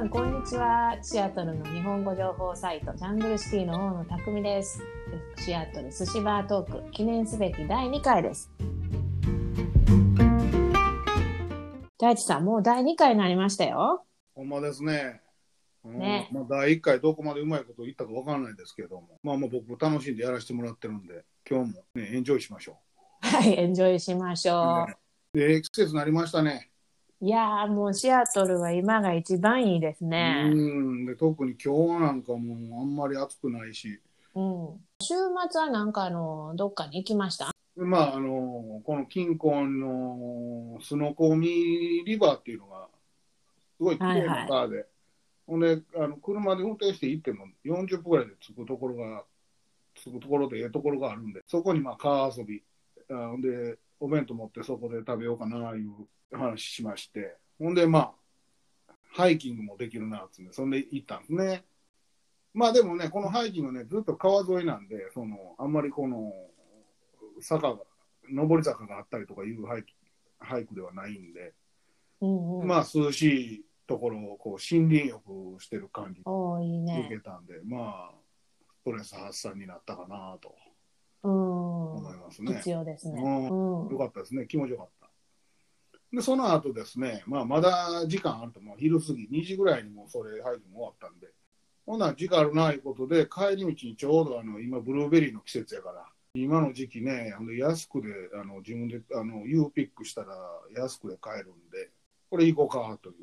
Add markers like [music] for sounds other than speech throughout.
さんこんにちは。シアトルの日本語情報サイトジャングルシティの大野匠です。シアトル寿司バートーク記念すべき第2回です。大地さんもう第2回になりましたよ。ほんまですね。うんね。まあ、第1回どこまでうまいこと言ったかわからないですけども、まあまあ僕楽しんでやらせてもらってるんで、今日もね、エンジョイしましょはいエンジョイしましょう。で、季節になりましたね。う、いやーもうシアトルは今が一番いいですね。うん。で、特に今日なんかもうあんまり暑くないし、うん、週末はなんかあのどっかに行きました？でまあ、あの、この近郊のスノコーミリバーっていうのが、すごい綺麗な川で、ほんで、あの車で運転して行っても40分ぐらいで着くところが、着くところでええところがあるんで、そこにまあ川遊び、あほんで、お弁当持ってそこで食べようかないう話しまして、ほんで、まあ、ハイキングもできるなっつって、そんで行ったんですね。まあでもね、このハイキングね、ずっと川沿いなんで、その、あんまりこの、坂が、上り坂があったりとかいうハイキハイクではないんで、うんうん、まあ涼しいところをこう森林浴してる感じおーいい受ねけたんで、まあ、ストレス発散になったかなと。うん思いますね。必要ですね。うんよかったですね、気持ちよかった。で、その後ですね、まあ、まだ時間あると、もう昼過ぎ、2時ぐらいにもうそれ、ハイキング終わったんで、ほな、時間あるないうことで、帰り道にちょうどあの今、ブルーベリーの季節やから、今の時期ね、ほんで安くであの自分であの U ピックしたら安くで買えるんで、これ行こうかという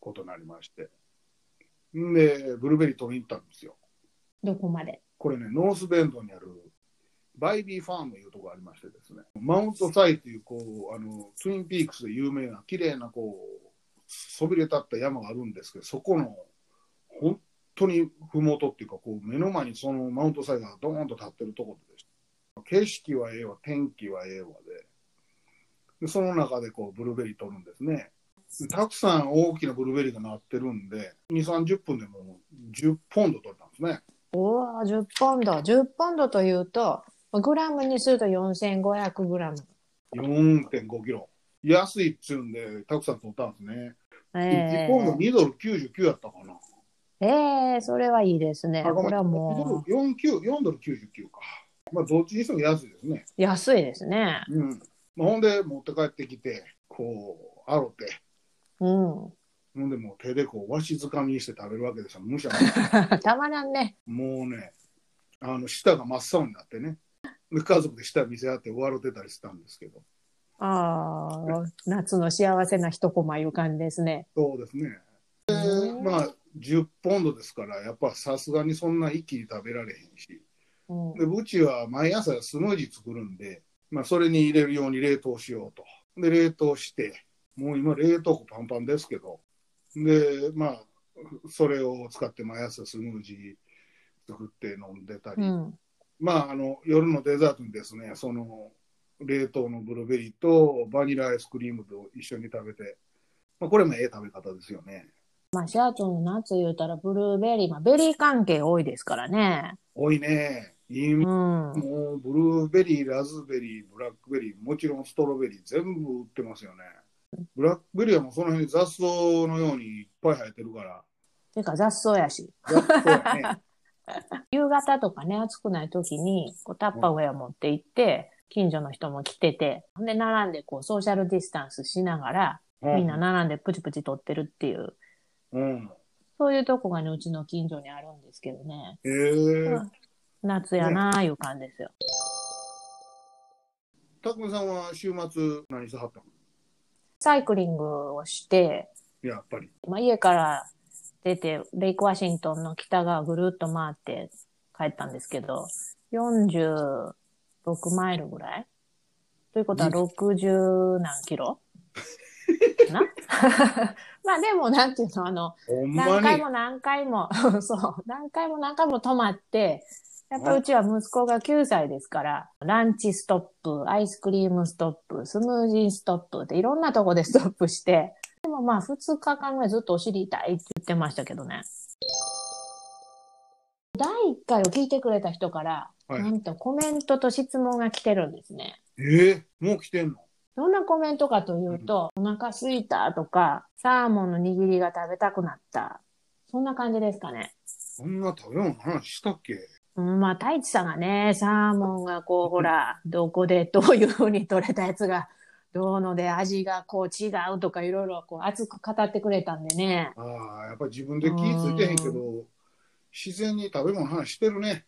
ことになりまして。んで、ブルーベリー取りに行ったんですよ。どこまで？これね、 North Bend にある Bybee Farm いうところがありましてですね、 Mount Si というこうあのツインピークスで有名な綺麗なこうそびれ立った山があるんですけど、そこの本当にふもとっていうかこう目の前にその Mount Si がドーンと立ってるところでした。景色はええわ、天気はええわでで、その中でこうブルーベリー取るんですね。たくさん大きなブルーベリーがなってるんで、2、30分でもう10ポンド取れたんですね。おお、10ポンド。10ポンドというと、グラムにすると4500グラム。4.5キロ。安いっちゅうんで、たくさん取ったんですね。え1ポンド2ドル99やったかな。えええそれはいいですね。これはもう4 9 4ドル99か。まあ、どっちにしても安いですね。安いですね。うん。まあ、ほんで、持って帰ってきて、こう、あろて、うん。ほんで、もう手でこう、わしづかみにして食べるわけですよ。むしゃたまらんね。もうね、あの、舌が真っ青になってね。で家族で舌見せ合って笑ってたりしたんですけど。ああ、夏の幸せな一コマいう感じですね。そうですね。うんまあ、10ポンドですから、やっぱさすがにそんな一気に食べられへんし。うんで、うちは毎朝スムージー作るんで、まあ、それに入れるように冷凍しようと。で、冷凍して、もう今冷凍庫パンパンですけど、で、まあ、それを使って毎朝スムージー作って飲んでたり、うん。まあ、あの、夜のデザートにですね、その、冷凍のブルーベリーとバニラアイスクリームと一緒に食べて、まあ、これもええ食べ方ですよね。まあ、シアトルの夏言うたらブルーベリー、まあ、ベリー関係多いですからね。多いね。いいうん。もうブルーベリー、ラズベリー、ブラックベリー、もちろんストロベリー、全部売ってますよね。ブラックベリーはもうその辺に雑草のようにいっぱい生えてるから。てか雑草やし。雑草やね。[laughs] 夕方とかね、暑くない時に、こうタッパーウェア持って行って、近所の人も来てて、ほんで並んでこうソーシャルディスタンスしながら、みんな並んでプチプチ採ってるっていう、うん。そういうとこがね、うちの近所にあるんですけどね。えー、夏やなーいう感じですよ。たくみさんは週末何してはったの？サイクリングをして、やっぱり。まあ、家から出て、レイクワシントンの北側ぐるっと回って帰ったんですけど、46マイルぐらい？ということは60何キロ？[laughs] な？[laughs] まあでも、なんていうの、あの。何回も何回も、[laughs] そう、何回も何回も泊まって、やっぱうちは息子が9歳ですから、ランチストップ、アイスクリームストップ、スムージーストップっていろんなとこでストップして、でもまあ2日間ぐらいずっとお尻痛いって言ってましたけどね。第1回を聞いてくれた人から、はいなんとコメントと質問が来てるんですね。えー、もう来てんの？どんなコメントかというと、お腹すいたとか、サーモンの握りが食べたくなった。そんな感じですかね。そんな食べ物の話したっけ？うん、まあ、太一さんがね、サーモンがこう、ほら、どこでどういうふうに取れたやつが、どうので味がこう違うとかいろいろこう熱く語ってくれたんでね。ああ、やっぱり自分で気ぃついてへんけど、自然に食べ物の話してるね。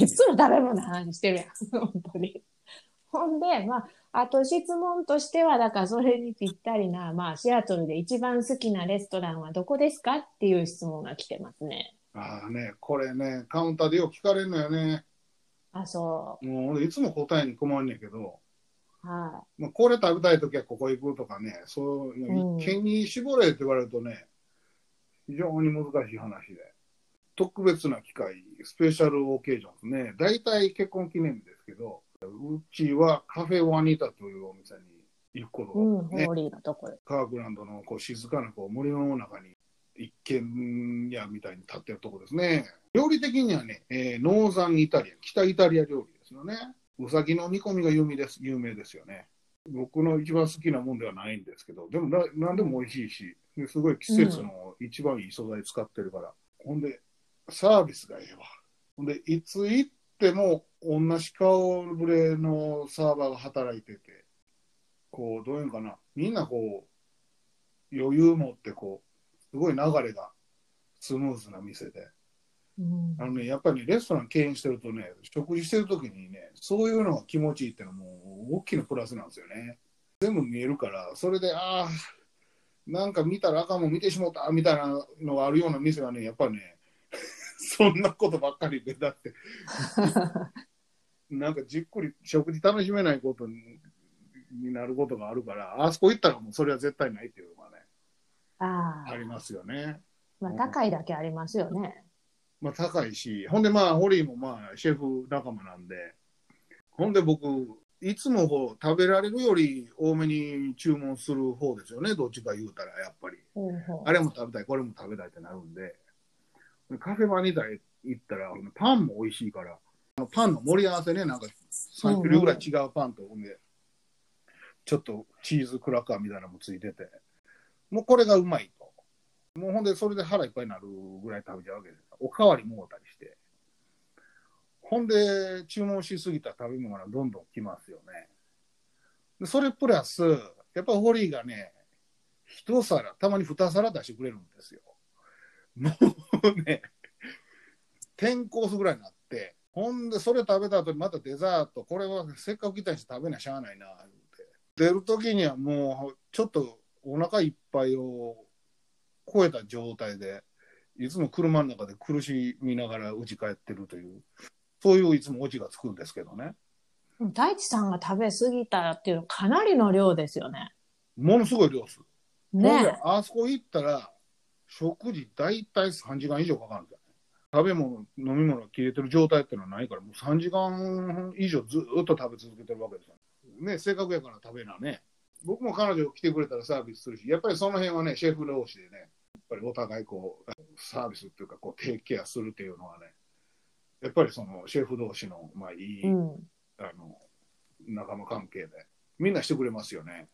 いつも食べ物の話してるやん。本当に。ほんで、まあ、あと質問としては、だからそれにぴったりな、まあ、シアトルで一番好きなレストランはどこですかっていう質問が来てますね。ああね、これね、カウンターでよく聞かれるのよね。あ、そもう俺いつも答えに困んねんけど、う。はまあ、これ食べたいときはここ行くとかね、そういう一見に絞れって言われるとね、非常に難しい話で。特別な機会、スペシャルオーケージョンですね。大体結婚記念日ですけど、うちはカフェワニタというお店に行くことい。うん、が、ねホーリーのところ。カークランドのこう静かなこう森の中に一軒家みたいに建ってるとこですね。料理的にはね、えーノーザンイタリア、北イタリア料理ですよね。うさぎの煮込みが有名です有名ですよね。僕の一番好きなもんではないんですけど、でもな何でも美味しいし、ですごい季節の一番いい素材使ってるから。ほんで、サービスがええわ。ほんで、いつ行っても同じ顔ぶれのサーバーが働いてて、こう、どういうんかな、みんなこう、余裕持ってこう、すごい流れがスムーズな店で。うんあのね、やっぱり、ね、レストラン経営してるとね、食事してる時にね、そういうのが気持ちいいってのはもう大きなプラスなんですよね。全部見えるから、それで、ああ、なんか見たらあかんもん見てしもたみたいなのがあるような店はね、やっぱりね、[laughs] そんなことばっかりで、だって、[laughs] なんかじっくり食事楽しめないことにになることがあるから、あそこ行ったらもうそれは絶対ないっていうのがね、ああありますよね。まあ、高いだけありますよね。まあ高いし、ほんでまあ、ホリーもまあ、シェフ仲間なんで、ほんで僕、いつもこう食べられるより多めに注文する方ですよね、どっちか言うたら、やっぱり。あれも食べたい、これも食べたいってなるんで、カフェバニタ行ったら、パンも美味しいから、パンの盛り合わせね、なんか3種類ぐらい違うパンと、ほんで、ちょっとチーズクラッカーみたいなのもついてて、もうこれがうまいと。もうほんで、それで腹いっぱいになるぐらい食べちゃうわけです。おかわりもうたりして。ほんで、注文しすぎた食べ物がどんどん来ますよね。でそれプラス、やっぱホリーがね、一皿、たまに二皿出してくれるんですよ。もうね、10コースぐらいになって、ほんで、それ食べた後にまたデザート、これはせっかく来たし食べなしゃあないな、言うて。出る時にはもう、ちょっとお腹いっぱいを超えた状態で、いつも車の中で苦しみながら家帰ってるという、そういういつもオチがつくんですけどね。大地さんが食べ過ぎたっていうのはかなりの量ですよね。ものすごい量でねあそこ行ったら、食事大体3時間以上かかるんですよね。食べ物、飲み物が切れてる状態っていうのはないから、もう3時間以上ずっと食べ続けてるわけですよ。ね、せっかくやから食べなね。僕も彼女来てくれたらサービスするし、やっぱりその辺はね、シェフ同士でね、ぱりお互いこう、サービスっていうか、こう、テイクケアするっていうのはね、やっぱりそのシェフ同士の、まあいい、うん。あの、仲間関係で、みんなしてくれますよね。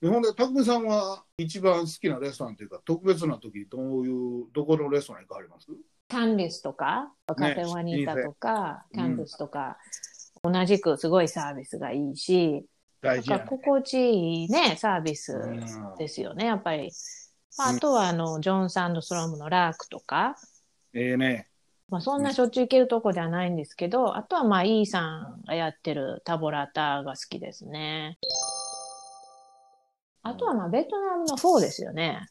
でほんで、匠さんは一番好きなレストランというか、特別な時、どういう、どこのレストラン行かはります？キャンディスとか、カフェワニータとか、老舗キャンディスとか、同じくすごいサービスがいいし、大事やね。心地いいね、サービスうんですよね、やっぱり。まあ、あとは、あの、 John Sundstrom の Lark とか、ええね。まあ、そんなしょっちゅう行けるとこではないんですけど、あとは、まあ、イーサンがやってる Tavolàta が好きですね。あとは、まあ、ベトナムのフォーですよね。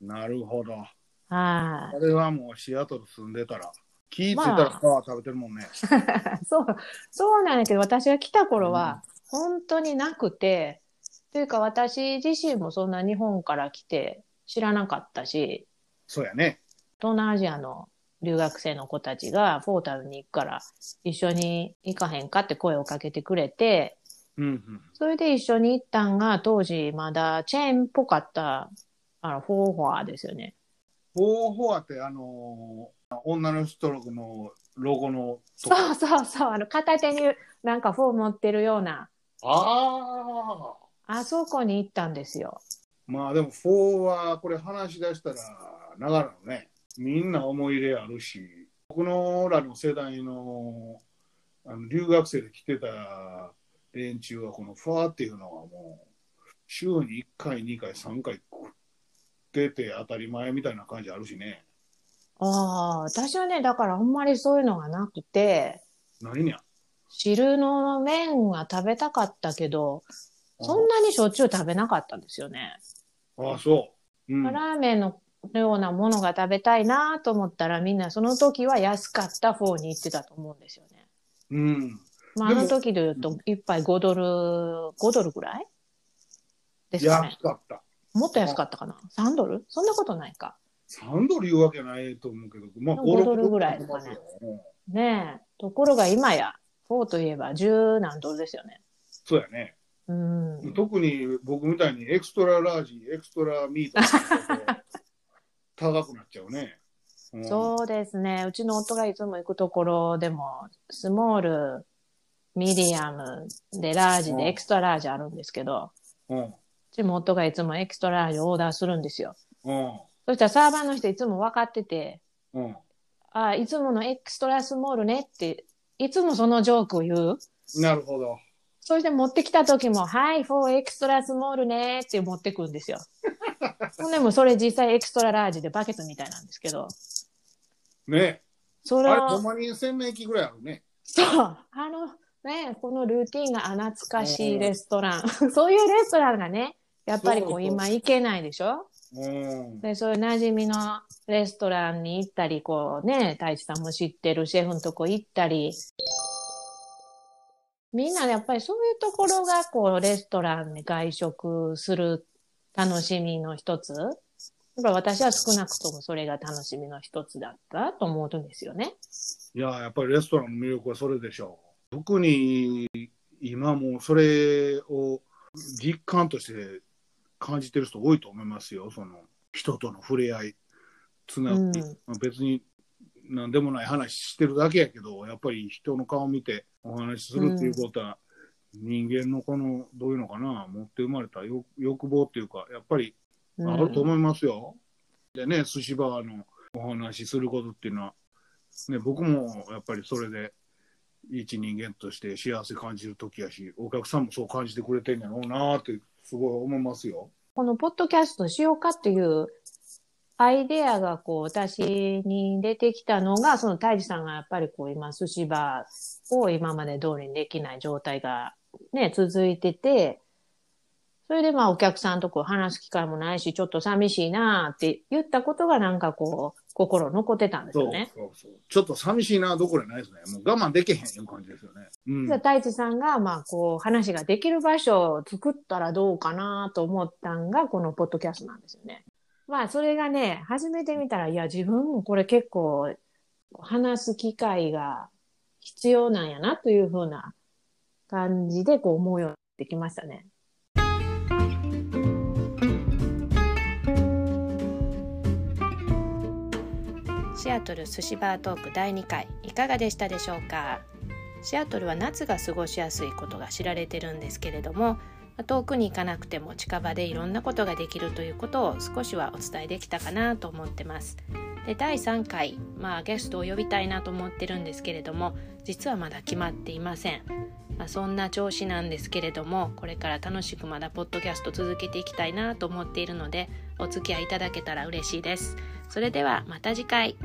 なるほど。はあれはもうシアトル住んでたら、気ぃついたらまあフォー食べてるもんね。い。[laughs] そう、そうなんだけど、私が来た頃は、本当になくて、というか、私自身もそんな日本から来て知らなかったし、そうやね。東南アジアの留学生の子たちがフォー食べに行くから一緒に行かへんかって声をかけてくれて、うんうん。それで一緒に行ったんが当時まだチェーンっぽかったあのフォーフォアですよね。フォーフォアって、あのー女の人のロゴのそうそうそう、あの片手になんかフォー持ってるようなああ。あそこに行ったんですよ。まあでも4はこれ話し出したら長らのね、みんな思い入れあるし、僕のらの世代のあの留学生で来てた連中はこのファーっていうのはもう週に1回、2回、3回食ってて当たり前みたいな感じあるしね。ああ、私はね、だからあんまりそういうのがなくて、何にゃ汁の麺は食べたかったけど、そんなにしょっちゅう食べなかったんですよね。ああ、そう。うん、ラーメンのようなものが食べたいなと思ったらみんなその時は安かった方に行ってたと思うんですよね。うん。まあ、あの時で言うと一杯5ドル、5ドルぐらい？ですかね安。かった。もっと安かったかな ?3 ドル？そんなことないか。3ドル言うわけないと思うけど、まあ5ドルぐらいですかねうんねえ。ところが今や、フォーといえば10何ドルですよね。そうやね。うん。特に僕みたいに extra large、extra meat と [laughs] 高くなっちゃうね。うんそうですね。うちの夫がいつも行くところでも、スモール、ミディアムでラージうんで extra large あるんですけど、うん。うちも夫がいつも extra large オーダーするんですよ。うん。そしたらサーバーの人いつも分かってて、うん。あ、いつもの extra small ねって、いつもそのジョークを言う？なるほど。そして持ってきた時も、はい、フォー extra small ねって持ってくるんですよ。[laughs] ほんでもそれ実際 extra large でバケットみたいなんですけど、ねそれあれ、ほんを、まに洗面器ぐらいあるね。そう、あの、ね、このルーティンがあ懐かしいレストラン。[laughs] そういうレストランがね、やっぱりこそう今行けないでしょ？うん。で、そういう馴染みのレストランに行ったり、こうね、太一さんも知ってるシェフのとこ行ったり、みんなやっぱりそういうところが、こう、レストランで外食する楽しみの一つ。やっぱ私は少なくともそれが楽しみの一つだったと思うんですよね。いや、やっぱりレストランの魅力はそれでしょう。特に今もそれを実感として感じてる人多いと思いますよ。その人との触れ合い、つなうん別に何でもない話してるだけやけど、やっぱり人の顔見てお話しするっていうことは、人間のこの、どういうのかな、持って生まれた欲欲望っていうか、やっぱりうんあると思いますよ。でね、寿司バーのお話しすることっていうのは、ね、僕もやっぱりそれで、一人間として幸せ感じる時やし、お客さんもそう感じてくれてんやろうなって、すごい思いますよ。このポッドキャストしようかっていうアイデアがこう私に出てきたのが、その太一さんがやっぱりこう今寿司バーを今まで通りにできない状態がね、続いてて、それでまあお客さんとこう話す機会もないし、ちょっと寂しいなって言ったことがなんかこう心残ってたんですよね。そうそう。ちょっと寂しいな、どころじゃないですね。もう我慢できへんいう感じですよね。うん。で太一さんがまあこう話ができる場所を作ったらどうかなと思ったんがこのポッドキャストなんですよね。まあそれがね、始めてみたら、いや自分もこれ結構話す機会が必要なんやなというふうな感じでこう思うようになってきましたね。シアトル寿司バートーク第2回いかがでしたでしょうか？シアトルは夏が過ごしやすいことが知られてるんですけれども遠くに行かなくても近場でいろんなことができるということを少しはお伝えできたかなと思ってます。で第3回、まあ、ゲストを呼びたいなと思ってるんですけれども実はまだ決まっていません。まあ、そんな調子なんですけれどもこれから楽しくまだポッドキャスト続けていきたいなと思っているのでお付き合いいただけたら嬉しいです。それではまた次回。